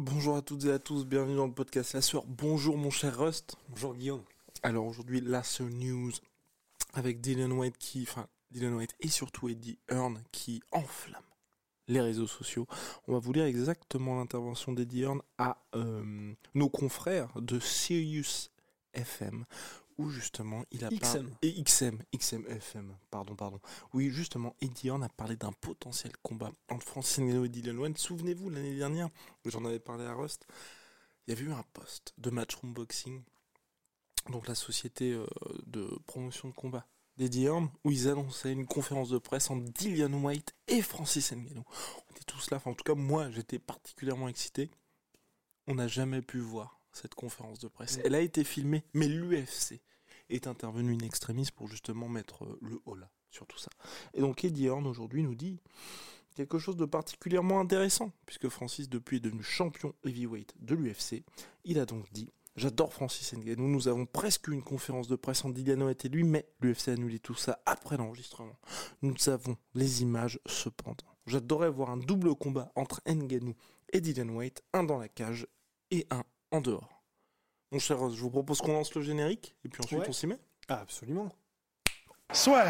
Bonjour à toutes et à tous, bienvenue dans le podcast La Sueur. Bonjour mon cher Rust. Bonjour Guillaume. Alors aujourd'hui, La News avec Dylan White qui, enfin Dylan White et surtout Eddie Hearn qui enflamme les réseaux sociaux. On va vous lire exactement l'intervention d'Eddie Hearn à euh, nos confrères de Sirius FM où justement il a parlé XM. et XM XM FM pardon pardon. Oui justement Eddie Hearn a parlé d'un potentiel combat entre Francis Ngannou et Dylan White souvenez-vous l'année dernière j'en avais parlé à Rust il y avait eu un post de Matchroom Boxing donc la société euh, de promotion de combat d'Eddie Hearn où ils annonçaient une conférence de presse entre Dylan White et Francis Ngannou. On était tous là enfin en tout cas moi j'étais particulièrement excité. On n'a jamais pu voir cette conférence de presse. Elle a été filmée, mais l'UFC est intervenu in extremis pour justement mettre euh, le holà sur tout ça. Et donc Eddie Hearn aujourd'hui nous dit quelque chose de particulièrement intéressant, puisque Francis depuis est devenu champion heavyweight de l'UFC. Il a donc dit J'adore Francis Ngannou, nous avons presque eu une conférence de presse en White et lui, mais l'UFC a annulé tout ça après l'enregistrement. Nous avons les images cependant. J'adorais voir un double combat entre Ngannou et Dylan White, un dans la cage et un en dehors. Mon cher je vous propose qu'on lance le générique et puis ensuite Ouais. on s'y met. Ah, absolument. Soit.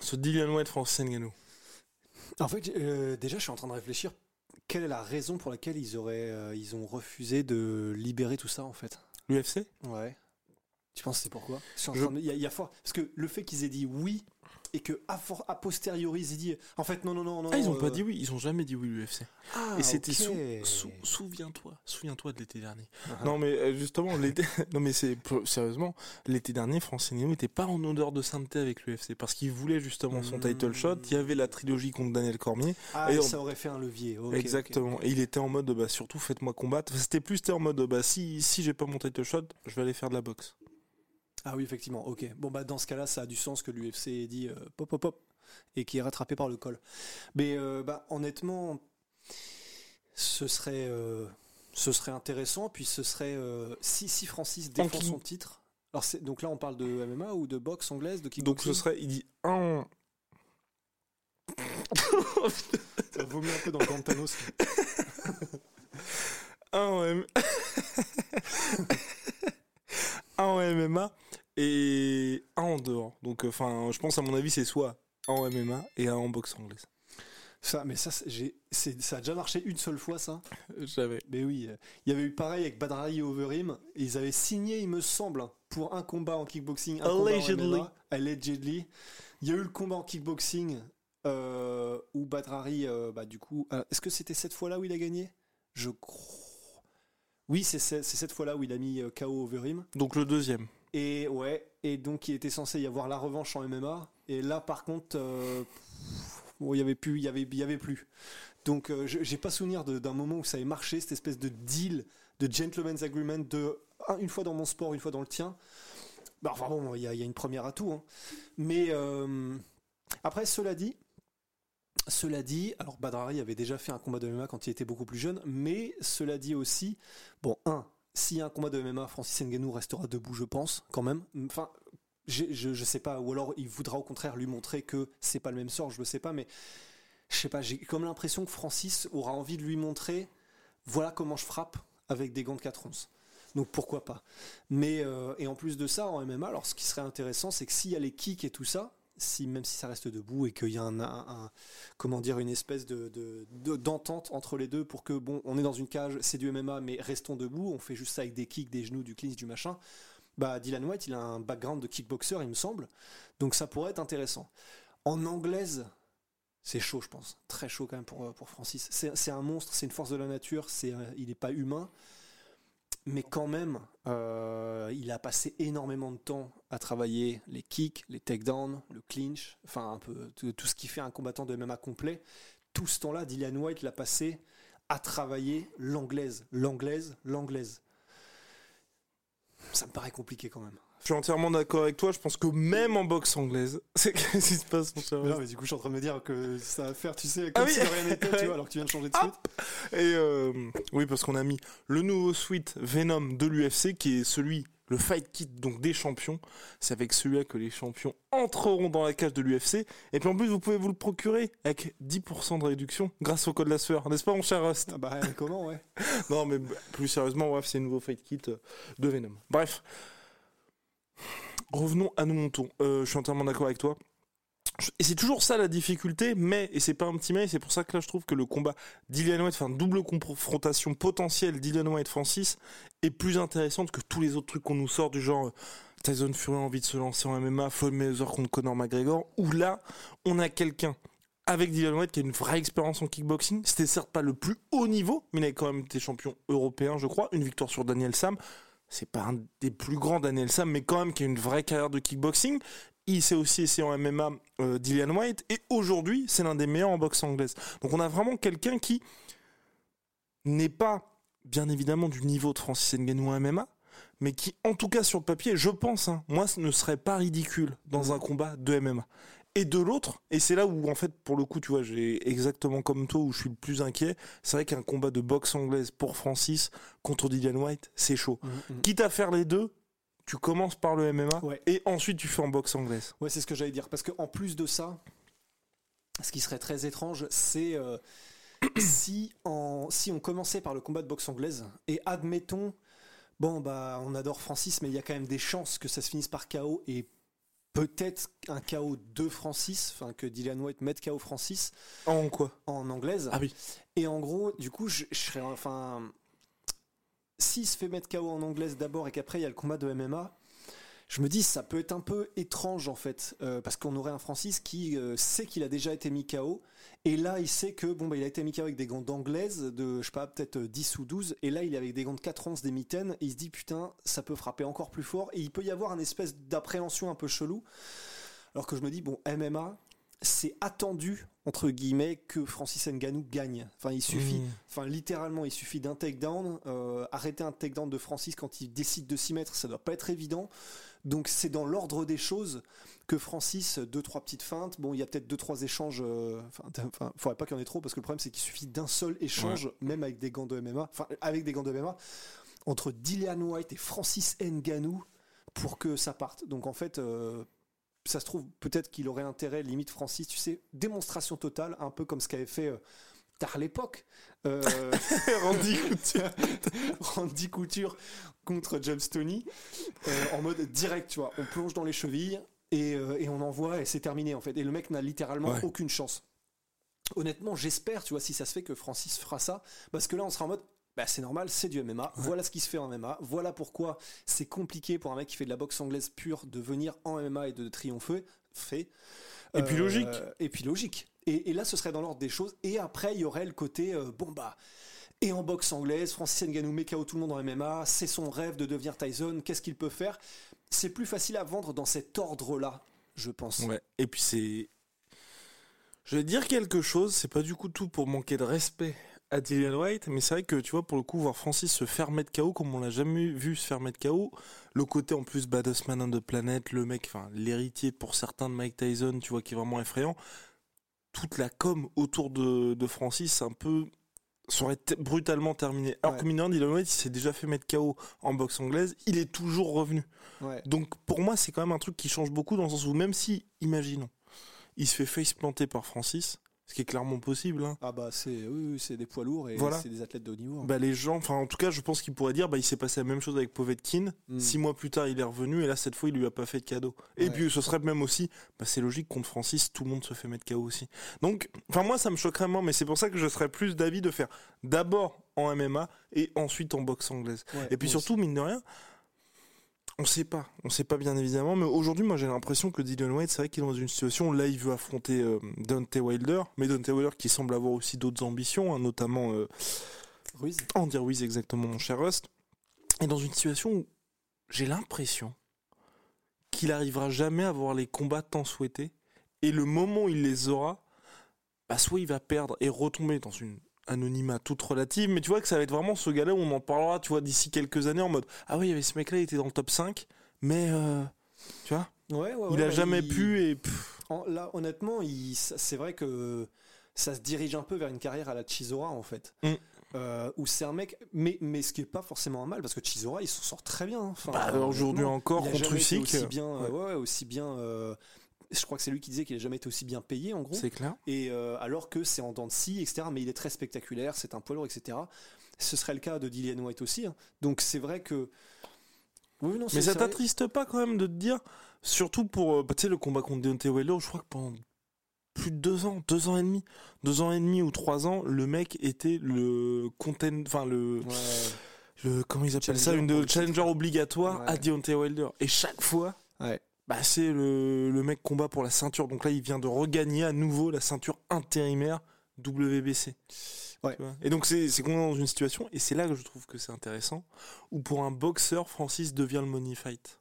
Ce Dylan White Francis Ngannou. En fait, euh, déjà, je suis en train de réfléchir. Quelle est la raison pour laquelle ils auraient, euh, ils ont refusé de libérer tout ça, en fait? L'UFC Ouais. Tu penses que c'est pourquoi? Je- Il y, a- il y a fort parce que le fait qu'ils aient dit oui et que a, for- a posteriori ils dit en fait non non non non. Ah, ils ont euh, pas dit oui, ils ont jamais dit oui l'UFC. ah, Et c'était ok. sou- sou- souviens-toi, souviens-toi de l'été dernier. Ah. Non mais euh, justement l'été, non mais c'est sérieusement l'été dernier, Francis Ngannou n'était pas en odeur de sainteté avec l'UFC parce qu'il voulait justement son Hmm. title shot. Il y avait la trilogie contre Daniel Cormier, Ah, et on- ça aurait fait un levier. ok, ok. exactement. Et il était en mode bah surtout faites-moi combattre. C'était plus c'était en mode bah si si j'ai pas mon title shot, je vais aller faire de la boxe. Ah oui, effectivement. Ok. Bon bah dans ce cas-là, ça a du sens que l'UFC ait dit euh, pop pop pop et qui est rattrapé par le col. Mais euh, bah honnêtement, ce serait euh, ce serait intéressant. Puis ce serait euh, si si Francis défend son titre. Alors c'est donc là on parle de MMA ou de boxe anglaise, de Donc ce serait il dit un Ça vomit un peu dans le Gantanos. un en M- un en MMA et un en dehors. Donc enfin je pense à mon avis c'est soit un en MMA et un en boxe anglaise. Ça, mais ça, j'ai, ça a déjà marché une seule fois, ça. J'avais Mais oui, euh, il y avait eu pareil avec Badrari et Overeem. Et ils avaient signé, il me semble, pour un combat en kickboxing, un combat en Allegedly. MMA, allegedly. Il y a eu le combat en kickboxing euh, où Badrari, euh, bah, du coup, euh, est-ce que c'était cette fois-là où il a gagné? Je crois. Oui, c'est, cette fois-là où il a mis euh, KO Overeem. donc le deuxième. Et ouais, et donc il était censé y avoir la revanche en MMA. Et là, par contre, euh, il y avait plus, y avait, y avait plus. Donc, euh, j'ai pas souvenir d'un moment où ça ait marché, cette espèce de deal, de gentleman's agreement, de un- une fois dans mon sport, une fois dans le tien. Bah, enfin bon, il y, a- il y a une première à tout. hein. Mais euh, après, cela dit. Cela dit, alors Badrari avait déjà fait un combat de MMA quand il était beaucoup plus jeune, mais cela dit aussi, bon, un, s'il y a un combat de MMA, Francis Ngannou restera debout, je pense, quand même. Enfin, j'ai- je, je sais pas, ou alors il voudra au contraire lui montrer que c'est pas le même sort, je le sais pas, mais je sais pas, j'ai comme l'impression que Francis aura envie de lui montrer, voilà comment je frappe avec des gants de 4 onces. Donc pourquoi pas. Mais euh, et en plus de ça, en MMA, alors ce qui serait intéressant, c'est que s'il y a les kicks et tout ça, si même si ça reste debout et qu'il y a un, comment dire une espèce de de- de- d'entente entre les deux pour que bon, on est dans une cage, c'est du MMA, mais restons debout, on fait juste ça avec des kicks, des genoux, du clinch, du machin. Bah Dylan White, il a un background de kickboxer, il me semble, donc ça pourrait être intéressant. En anglaise, c'est chaud, je pense. Très chaud quand même pour, euh, Francis. C'est c'est un monstre, c'est une force de la nature, c'est, euh, il n'est pas humain. Mais quand même, euh, il a passé énormément de temps à travailler les kicks, les takedowns, le clinch, enfin un peu tout, ce qui fait un combattant de MMA complet. Tout ce temps-là, Dillian White l'a passé à travailler l'anglaise, l'anglaise, l'anglaise. Ça me paraît compliqué quand même. Je suis entièrement d'accord avec toi. Je pense que même en boxe anglaise, c'est qu'est-ce qui se passe, mon cher Mais non, mais du coup, je suis en train de me dire que ça va faire, tu sais, Ah comme oui. si de rien n'était, tu vois, alors que tu viens de changer de suite. Et euh, oui, parce qu'on a mis le nouveau suite Venom de l'UFC, qui est celui, le fight kit donc des champions. C'est avec celui-là que les champions entreront dans la cage de l'UFC. Et puis en plus, vous pouvez vous le procurer avec 10% de réduction grâce au code la sueur, n'est-ce pas, mon cher Rust Ah bah, comment, ouais. Non, mais plus sérieusement, bref, c'est le nouveau fight kit euh, de Venom. Bref. Revenons à nos montons. Euh, je suis entièrement d'accord avec toi. Et c'est toujours ça la difficulté, mais, et c'est pas un petit mais, c'est pour ça que là je trouve que le combat Dillian White, enfin double confrontation potentielle Dillian White-Francis, est plus intéressante que tous les autres trucs qu'on nous sort du genre euh, Tyson Fury a envie de se lancer en MMA, Floyd Mayweather contre Conor McGregor, où là on a quelqu'un avec Dylan White qui a une vraie expérience en kickboxing. C'était certes pas le plus haut niveau, mais il a quand même été champion européen, je crois. Une victoire sur Daniel Sam. C'est pas un des plus grands Daniel Sam, mais quand même qui a une vraie carrière de kickboxing. Il s'est aussi essayé en MMA, euh, Dillian White, et aujourd'hui, c'est l'un des meilleurs en boxe anglaise. Donc on a vraiment quelqu'un qui n'est pas, bien évidemment, du niveau de Francis Ngannou en MMA, mais qui, en tout cas sur le papier, je pense, hein, moi, ce ne serait pas ridicule dans un combat de MMA. Et de l'autre, et c'est là où en fait pour le coup tu vois j'ai exactement comme toi où je suis le plus inquiet, c'est vrai qu'un combat de boxe anglaise pour Francis contre Dillian White, c'est chaud. Quitte à faire les deux, tu commences par le MMA Ouais. et ensuite tu fais en boxe anglaise. Ouais, c'est ce que j'allais dire. Parce qu'en plus de ça, ce qui serait très étrange, c'est euh, si, en, si on commençait par le combat de boxe anglaise et admettons, bon, bah, on adore Francis, mais il y a quand même des chances que ça se finisse par KO et peut-être un KO de Francis, enfin que Dylan White mette KO Francis En quoi? en anglaise. Ah oui. Et en gros, du coup, je, je serais enfin. S'il se fait mettre KO en anglaise d'abord et qu'après il y a le combat de MMA, je me dis ça peut être un peu étrange en fait, euh, parce qu'on aurait un Francis qui euh, sait qu'il a déjà été mis KO, et là il sait que bon bah il a été mis KO avec des gants d'anglaise de je sais pas peut-être euh, 10 ou 12, et là il est avec des gants de 4 onces, des mitaines, et il se dit putain ça peut frapper encore plus fort, et il peut y avoir un espèce d'appréhension un peu chelou, alors que je me dis bon MMA c'est attendu entre guillemets que Francis Ngannou gagne. Enfin, il suffit, Mmh. enfin littéralement, il suffit d'un takedown. Euh, arrêter un takedown de Francis quand il décide de s'y mettre, ça doit pas être évident. Donc c'est dans l'ordre des choses que Francis deux trois petites feintes. Bon, il y a peut-être deux trois échanges. euh, Enfin, enfin, faudrait pas qu'il y en ait trop parce que le problème c'est qu'il suffit d'un seul échange, même avec des gants de MMA. Enfin, avec des gants de MMA entre Dillian White et Francis Ngannou pour que ça parte. Donc en fait. euh, ça se trouve, peut-être qu'il aurait intérêt, limite Francis, tu sais, démonstration totale, un peu comme ce qu'avait fait euh, tard l'époque. Euh, Randy Couture. Randy Couture contre James Tony, euh, en mode direct, tu vois. On plonge dans les chevilles et, euh, et on envoie et c'est terminé, en fait. Et le mec n'a littéralement Ouais. aucune chance. Honnêtement, j'espère, tu vois, si ça se fait que Francis fera ça, parce que là, on sera en mode. Bah, c'est normal, c'est du MMA. Voilà ce qui se fait en MMA. Voilà pourquoi c'est compliqué pour un mec qui fait de la boxe anglaise pure de venir en MMA et de triompher. Fait. Et puis logique. Et puis logique. Et, et là, ce serait dans l'ordre des choses. Et après, il y aurait le côté euh, bon bah. Et en boxe anglaise, Francis Ngannou met KO tout le monde en MMA. C'est son rêve de devenir Tyson. Qu'est-ce qu'il peut faire? C'est plus facile à vendre dans cet ordre-là, je pense. Ouais. Et puis c'est. Je vais dire quelque chose, c'est pas du coup tout pour manquer de respect à Dillian White, mais c'est vrai que tu vois, pour le coup, voir Francis se faire mettre KO comme on l'a jamais vu se faire mettre KO, le côté en plus Baddest Man on the Planet, le mec, enfin, l'héritier pour certains de Mike Tyson, tu vois, qui est vraiment effrayant, toute la com autour de, de Francis, un peu. Ça aurait t- brutalement terminé. Alors Ouais. que Minan Dylan White, il s'est déjà fait mettre KO en boxe anglaise, il est toujours revenu. Ouais. Donc pour moi, c'est quand même un truc qui change beaucoup dans le sens où même si, imaginons, il se fait face planter par Francis, ce qui est clairement possible, hein, Ah bah c'est oui, oui, c'est des poids lourds et Voilà. c'est des athlètes de haut niveau. hein. bah les gens, enfin en tout cas, je pense qu'il pourrait dire, bah il s'est passé la même chose avec Povetkin. Mm. Six mois plus tard, il est revenu et là cette fois, il lui a pas fait de cadeau. Et Ouais. puis ce serait même aussi, bah c'est logique contre Francis, tout le monde se fait mettre KO aussi. Donc, enfin moi, ça me choquerait moins, mais c'est pour ça que je serais plus d'avis de faire d'abord en MMA et ensuite en boxe anglaise. Ouais, Et puis surtout, mine de rien, on sait pas, on sait pas bien évidemment, mais aujourd'hui, moi j'ai l'impression que Dylan White, c'est vrai qu'il est dans une situation où là il veut affronter euh, Dante Wilder, mais Dante Wilder qui semble avoir aussi d'autres ambitions, hein, notamment euh, Ruiz. Andy Ruiz exactement, mon cher Rust, est dans une situation où j'ai l'impression qu'il arrivera jamais à avoir les combats tant souhaités, et le moment où il les aura, bah soit il va perdre et retomber dans une anonymat toute relative, mais tu vois que ça va être vraiment ce gars-là où on en parlera, tu vois, d'ici quelques années en mode ah oui, il y avait ce mec-là, il était dans le top 5, mais euh, tu vois, Ouais, ouais, il ouais, a bah, jamais il- pu et pff, là, honnêtement, il- c'est vrai que ça se dirige un peu vers une carrière à la Chisora, en fait. Mm. Euh, où c'est un mec, mais, mais ce qui est pas forcément un mal, parce que Chisora, il s'en sort très bien. hein. Enfin, Bah, aujourd'hui encore, contre Usyk, aussi euh, bien, ouais. ouais, ouais, aussi bien. Je crois que c'est lui qui disait qu'il a jamais été aussi bien payé, en gros. c'est clair. Et euh, alors que c'est en dents de scie, etc. Mais il est très spectaculaire, c'est un poids lourd, etc. Ce serait le cas de Dillian White aussi. hein. Donc c'est vrai que. Oui, non, c'est- Mais ça t'attriste pas quand même de te dire, surtout pour, euh, bah, tu sais, le combat contre Deontay Wilder, je crois que pendant plus de deux ans, deux ans et demi, deux ans et demi ou trois ans, le mec était le content, enfin le, Ouais. le, comment ils appellent ça, Challenger une pour de le challenger obligatoire à. Deontay Wilder. Et chaque fois, Ouais. Bah c'est le, le mec combat pour la ceinture. Donc là, il vient de regagner à nouveau la ceinture intérimaire WBC. Ouais. Et donc c'est c'est qu'on est dans une situation, et c'est là que je trouve que c'est intéressant, où pour un boxeur, Francis devient le money fight.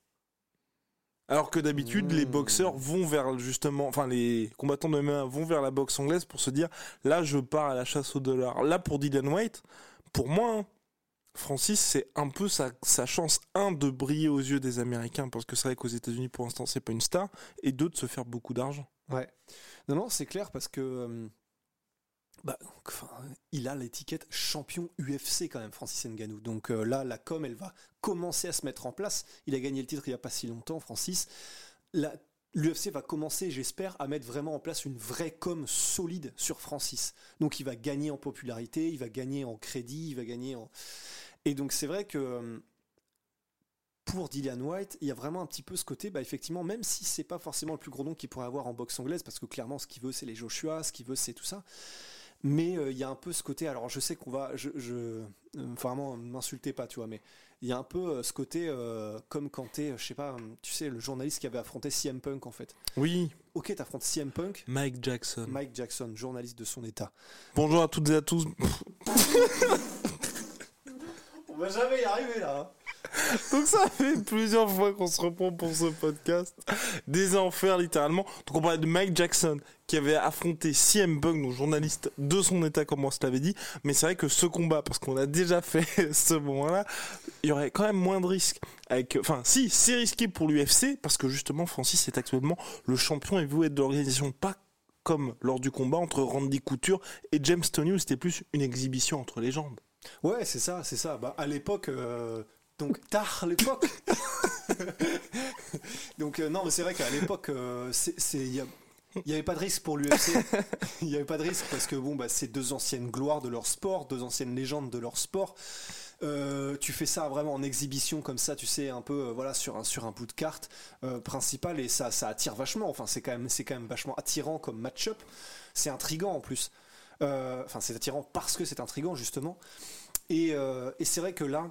Alors que d'habitude, les Mmh. boxeurs vont vers justement, enfin les combattants de MMA vont vers la boxe anglaise pour se dire, là je pars à la chasse au dollar. Là pour Dylan White, pour moi, hein, Francis c'est un peu sa, chance un de briller aux yeux des Américains parce que c'est vrai qu'aux États-Unis pour l'instant c'est pas une star, et deux de se faire beaucoup d'argent. Ouais. Non, non, c'est clair parce que. euh, bah, il a l'étiquette champion UFC quand même, Francis Ngannou. Donc euh, là, la com, elle va commencer à se mettre en place. Il a gagné le titre il n'y a pas si longtemps, Francis. L'UFC va commencer, j'espère, à mettre vraiment en place une vraie com solide sur Francis. Donc il va gagner en popularité, il va gagner en crédit, il va gagner en... Et donc c'est vrai que euh, pour Dillian White, il y a vraiment un petit peu ce côté, bah effectivement, même si c'est pas forcément le plus gros nom qu'il pourrait avoir en boxe anglaise, parce que clairement, ce qu'il veut, c'est les Joshua, ce qu'il veut, c'est tout ça. Mais euh, il y a un peu ce côté, alors je sais qu'on va, je, je euh, vraiment m'insultez pas, tu vois, mais il y a un peu euh, ce côté comme quand t'es, je sais pas, tu sais, le journaliste qui avait affronté CM Punk en fait. Oui, Ok, t'affrontes CM Punk, Mike Jackson. Mike Jackson, journaliste de son état. Bonjour à toutes et à tous. On va jamais y arriver là. Donc ça fait plusieurs fois qu'on se reprend pour ce podcast. Des enfers littéralement. Donc on parlait de Mike Jackson qui avait affronté CM Punk, donc journaliste de son état comme on se l'avait dit. Mais c'est vrai que ce combat, parce qu'on a déjà fait ce moment-là, il y aurait quand même moins de risques. Enfin si, c'est risqué pour l'UFC parce que justement Francis est actuellement le champion et vous êtes de l'organisation pas comme lors du combat entre Randy Couture et James Toney où c'était plus une exhibition entre légendes. Ouais, c'est ça, c'est ça. Bah, à l'époque, euh, donc tard l'époque. donc euh, non, mais c'est vrai qu'à l'époque, euh, il il n'y avait pas de risque pour l'UFC. Il n'y avait pas de risque parce que bon, bah, c'est deux anciennes gloires de leur sport, deux anciennes légendes de leur sport. Euh, tu fais ça vraiment en exhibition comme ça, tu sais, un peu euh, voilà sur un bout de carte euh, principal et ça attire vachement. Enfin, c'est quand même vachement attirant comme match-up. C'est intrigant en plus. Euh, Enfin, c'est attirant parce que c'est intrigant justement. Euh, et c'est vrai que là,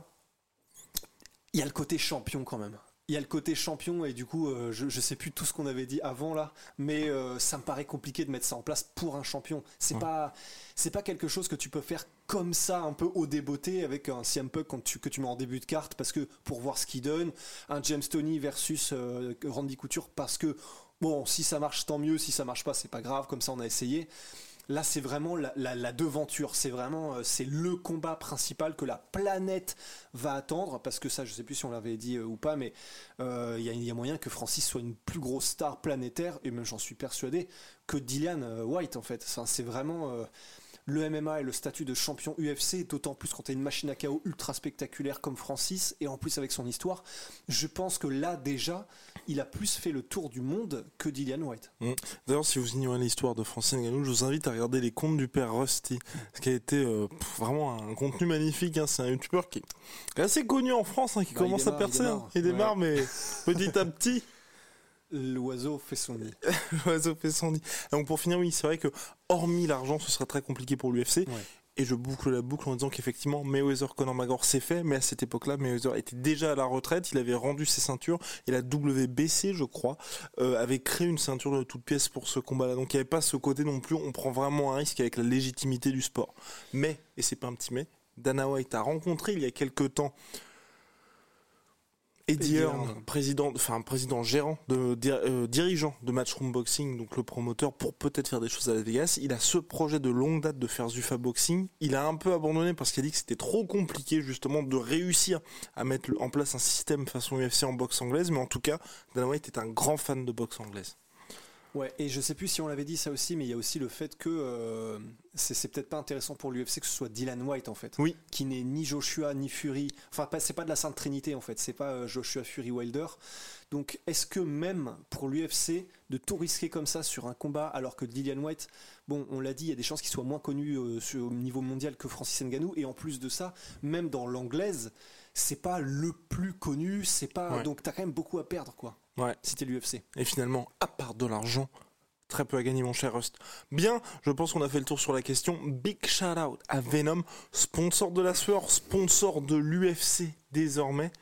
il y a le côté champion quand même. Il y a le côté champion et du coup, euh, je, je sais plus tout ce qu'on avait dit avant là, mais euh, ça me paraît compliqué de mettre ça en place pour un champion. C'est Ouais. pas, c'est pas quelque chose que tu peux faire comme ça, un peu au débeauté avec un CM Punk quand tu, que tu mets en début de carte parce que pour voir ce qu'il donne, un James Tony versus euh, Randy Couture parce que bon, si ça marche tant mieux, si ça marche pas, c'est pas grave, comme ça on a essayé. Là, c'est vraiment la, devanture. C'est vraiment, euh, c'est le combat principal que la planète va attendre. Parce que ça, je sais plus si on l'avait dit euh, ou pas, mais euh, il y, a- moyen que Francis soit une plus grosse star planétaire, et même j'en suis persuadé, que Dillian euh, White en fait. C'est vraiment le MMA et le statut de champion UFC, d'autant plus quand tu une machine à chaos ultra spectaculaire comme Francis, et en plus avec son histoire. Je pense que là, déjà, il a plus fait le tour du monde que Dillian White. D'ailleurs, si vous ignorez l'histoire de Francine Ngannou, je vous invite à regarder les contes du père Rusty, ce qui a été euh, pff, vraiment un contenu magnifique. hein. C'est un youtubeur qui est assez connu en France, hein, qui Bah, commence à il percer. hein. Il démarre, mais petit à petit, L'oiseau fait son nid. l'oiseau fait son nid. Donc pour finir, oui, c'est vrai que hormis l'argent, ce serait très compliqué pour l'UFC. Ouais. Et je boucle la boucle en disant qu'effectivement, Mayweather Conor McGregor s'est fait, mais à cette époque-là, Mayweather était déjà à la retraite, il avait rendu ses ceintures, et la WBC, je crois, euh, avait créé une ceinture de toute pièce pour ce combat-là. Donc il n'y avait pas ce côté non plus, on prend vraiment un risque avec la légitimité du sport. Mais, et c'est pas un petit mais, Dana White a rencontré il y a quelques temps Eddie Hearn, président, enfin président gérant, de, euh, dirigeant de Matchroom Boxing, donc le promoteur, pour peut-être faire des choses à Las Vegas. Il a ce projet de longue date de faire Zufa Boxing. Il a un peu abandonné parce qu'il a dit que c'était trop compliqué justement de réussir à mettre en place un système façon UFC en boxe anglaise. Mais en tout cas, Dana White est un grand fan de boxe anglaise. Ouais, et je sais plus si on l'avait dit ça aussi, mais il y a aussi le fait que euh, c'est peut-être pas intéressant pour l'UFC que ce soit Dylan White en fait. Oui. Qui n'est ni Joshua ni Fury. Enfin, c'est pas de la Sainte Trinité en fait, c'est pas euh, Joshua Fury Wilder. Donc est-ce que même pour l'UFC de tout risquer comme ça sur un combat alors que Dylan White, bon, on l'a dit, il y a des chances qu'il soit moins connu euh, au niveau mondial que Francis Ngannou, et en plus de ça, même dans l'anglaise, c'est pas le plus connu, c'est pas. Donc t'as quand même beaucoup à perdre quoi. Ouais. C'était l'UFC. Et finalement, à part de l'argent, très peu à gagner, mon cher Rust. Bien, je pense qu'on a fait le tour sur la question. Big shout out à Venom, sponsor de la sueur, sponsor de l'UFC désormais.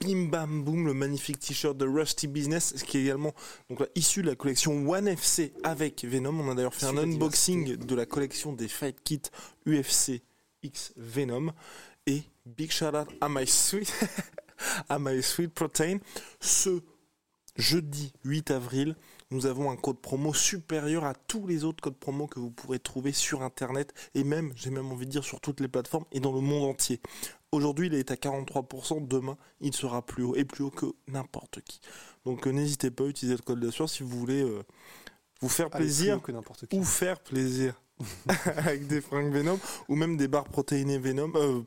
Bim bam boom, le magnifique t-shirt de Rusty Business, qui est également donc issu de la collection One FC avec Venom. On a d'ailleurs fait un unboxing de la collection des Fight Kits UFC X Venom. Et big shout out à My Sweet, à My Sweet Protein. Ce jeudi 8 avril, nous avons un code promo supérieur à tous les autres codes promo que vous pourrez trouver sur internet et même, j'ai même envie de dire, sur toutes les plateformes et dans le monde entier. Aujourd'hui, il est à 43%, demain, il sera plus haut et plus haut que n'importe qui. Donc euh, n'hésitez pas à utiliser le code de si vous voulez euh, vous faire plaisir ou faire plaisir avec des fringues Venom ou même des barres protéinées Venom euh,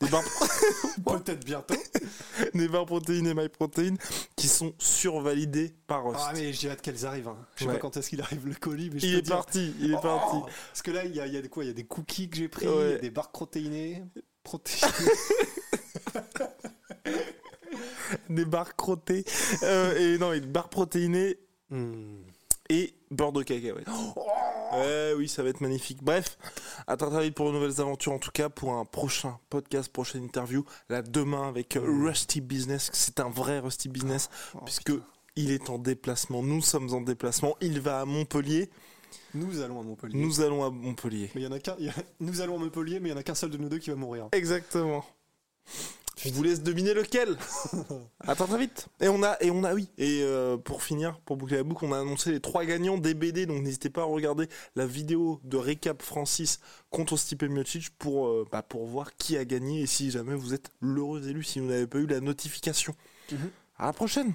des barres peut-être bientôt. Des barres protéinées MyProtein qui sont survalidées par Rust. ah mais j'ai hâte qu'elles arrivent hein. je sais pas quand est-ce qu'il arrive le colis mais il est parti il est oh parti. parce que là il y a, y a quoi il y a des cookies que j'ai pris des barres protéinées. Protéinées. Des barres crottées euh, et non des barres protéinées. Hmm. Et beurre de cacahuète oh oui, ça va être magnifique. Bref, à très vite pour de nouvelles aventures, en tout cas pour un prochain podcast, prochaine interview, là demain avec euh, Rusty Business. C'est un vrai Rusty Business, oh, puisque il est en déplacement. Nous sommes en déplacement. Il va à Montpellier. Nous allons à Montpellier. Nous allons à Montpellier. Mais il y en a qu'un. Nous allons à Montpellier, mais il y en a qu'un seul de nous deux qui va mourir. Exactement. Je vous laisse deviner lequel. Attends très vite. Et on a, et on a, oui. Et euh, pour finir, pour boucler la boucle, on a annoncé les trois gagnants des BD. Donc n'hésitez pas à regarder la vidéo de récap Francis contre Stipe Miocic pour, euh, bah, pour voir qui a gagné et si jamais vous êtes l'heureux élu si vous n'avez pas eu la notification. Mhm. À la prochaine.